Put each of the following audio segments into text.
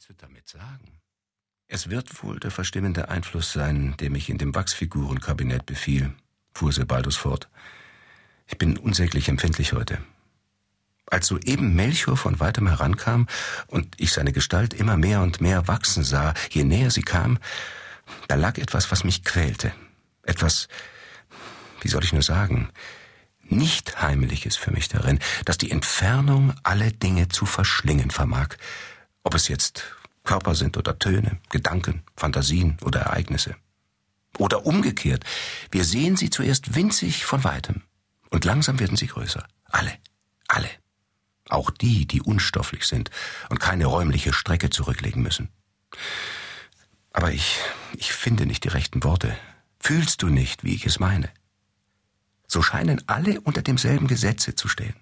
willst du damit sagen? Es wird wohl der verstimmende Einfluss sein, der mich in dem Wachsfigurenkabinett befiel, fuhr Sebaldus fort. Ich bin unsäglich empfindlich heute. Als soeben Melchior von weitem herankam und ich seine Gestalt immer mehr und mehr wachsen sah, je näher sie kam, da lag etwas, was mich quälte. Etwas, wie soll ich nur sagen, nicht Heimliches für mich darin, dass die Entfernung alle Dinge zu verschlingen vermag, ob es jetzt Körper sind oder Töne, Gedanken, Fantasien oder Ereignisse. Oder umgekehrt, wir sehen sie zuerst winzig von weitem, und langsam werden sie größer. Alle, alle. Auch die, die unstofflich sind und keine räumliche Strecke zurücklegen müssen. Aber ich, ich finde nicht die rechten Worte. Fühlst du nicht, wie ich es meine? So scheinen alle unter demselben Gesetze zu stehen.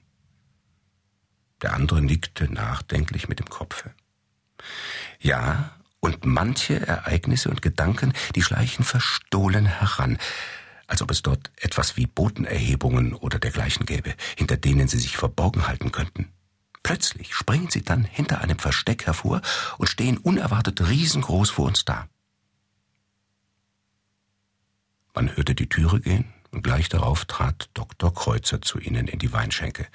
Der andere nickte nachdenklich mit dem Kopfe. Ja, und manche Ereignisse und Gedanken, die schleichen verstohlen heran, als ob es dort etwas wie Botenerhebungen oder dergleichen gäbe, hinter denen sie sich verborgen halten könnten. Plötzlich springen sie dann hinter einem Versteck hervor und stehen unerwartet riesengroß vor uns da. Man hörte die Türe gehen, und gleich darauf trat Dr. Kreuzer zu ihnen in die Weinschenke.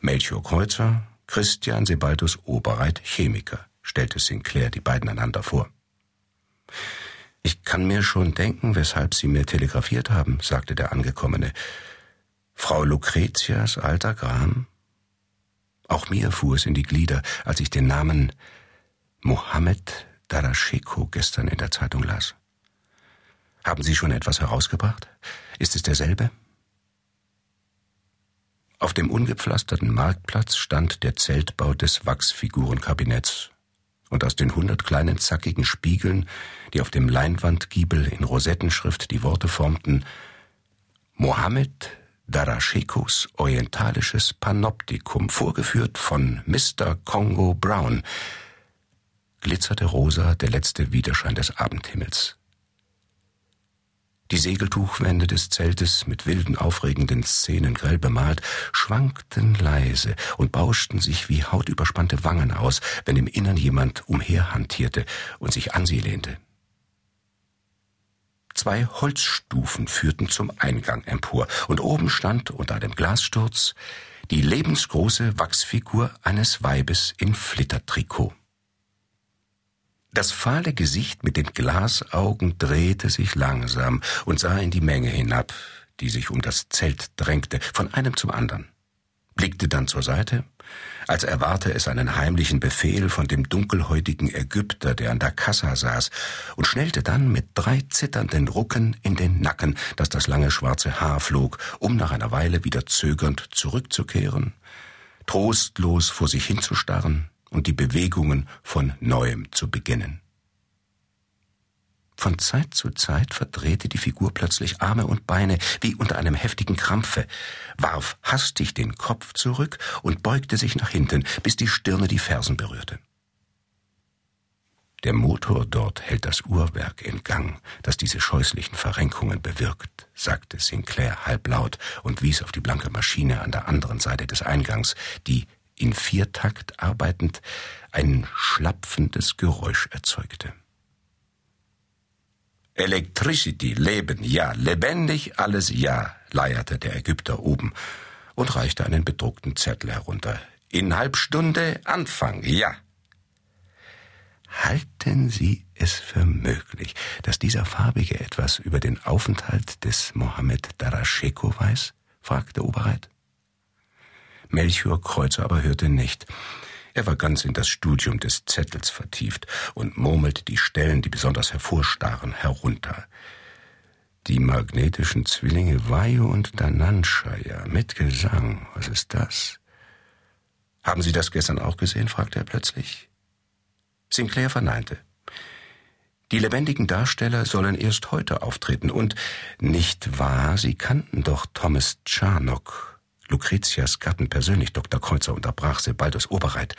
Melchior Kreuzer, Christian Sebaldus Oberreit, Chemiker, stellte Sinclair die beiden einander vor. Ich kann mir schon denken, weshalb Sie mir telegrafiert haben, sagte der Angekommene. Frau Lucretias alter Gram? Auch mir fuhr es in die Glieder, als ich den Namen Mohammed Darasheko gestern in der Zeitung las. Haben Sie schon etwas herausgebracht? Ist es derselbe? Auf dem ungepflasterten Marktplatz stand der Zeltbau des Wachsfigurenkabinetts und aus den hundert kleinen zackigen Spiegeln, die auf dem Leinwandgiebel in Rosettenschrift die Worte formten Mohammed Darashekos orientalisches Panoptikum, vorgeführt von Mr. Congo Brown, glitzerte rosa der letzte Widerschein des Abendhimmels. Die Segeltuchwände des Zeltes mit wilden, aufregenden Szenen grell bemalt, schwankten leise und bauschten sich wie hautüberspannte Wangen aus, wenn im Innern jemand umherhantierte und sich an sie lehnte. Zwei Holzstufen führten zum Eingang empor, und oben stand unter einem Glassturz die lebensgroße Wachsfigur eines Weibes in Flittertrikot. Das fahle Gesicht mit den Glasaugen drehte sich langsam und sah in die Menge hinab, die sich um das Zelt drängte, von einem zum anderen, blickte dann zur Seite, als erwarte es einen heimlichen Befehl von dem dunkelhäutigen Ägypter, der an der Kassa saß, und schnellte dann mit drei zitternden Rucken in den Nacken, dass das lange schwarze Haar flog, um nach einer Weile wieder zögernd zurückzukehren, trostlos vor sich hinzustarren, und die Bewegungen von neuem zu beginnen. Von Zeit zu Zeit verdrehte die Figur plötzlich Arme und Beine wie unter einem heftigen Krampfe, warf hastig den Kopf zurück und beugte sich nach hinten, bis die Stirne die Fersen berührte. Der Motor dort hält das Uhrwerk in Gang, das diese scheußlichen Verrenkungen bewirkt, sagte Sinclair halblaut und wies auf die blanke Maschine an der anderen Seite des Eingangs, die in Viertakt arbeitend, ein schlapfendes Geräusch erzeugte. Electricity, Leben, ja, lebendig alles ja, leierte der Ägypter oben und reichte einen bedruckten Zettel herunter. In Halbstunde Anfang, ja. Halten Sie es für möglich, dass dieser Farbige etwas über den Aufenthalt des Mohammed Darasheko weiß? fragte Oberreit. Melchior Kreuzer aber hörte nicht. Er war ganz in das Studium des Zettels vertieft und murmelte die Stellen, die besonders hervorstachen, herunter. Die magnetischen Zwillinge Vayu und Dananshaya mit Gesang. Was ist das? Haben Sie das gestern auch gesehen? fragte er plötzlich. Sinclair verneinte. Die lebendigen Darsteller sollen erst heute auftreten und nicht wahr, Sie kannten doch Thomas Charnock Lucretias Gatten persönlich, Dr. Kreuzer, unterbrach Sebaldus Oberreit.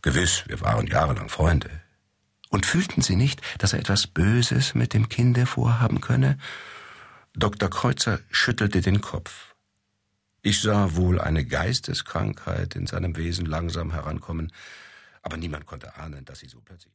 Gewiss, wir waren jahrelang Freunde. Und fühlten Sie nicht, dass er etwas Böses mit dem Kinde vorhaben könne? Dr. Kreuzer schüttelte den Kopf. Ich sah wohl eine Geisteskrankheit in seinem Wesen langsam herankommen, aber niemand konnte ahnen, dass sie so plötzlich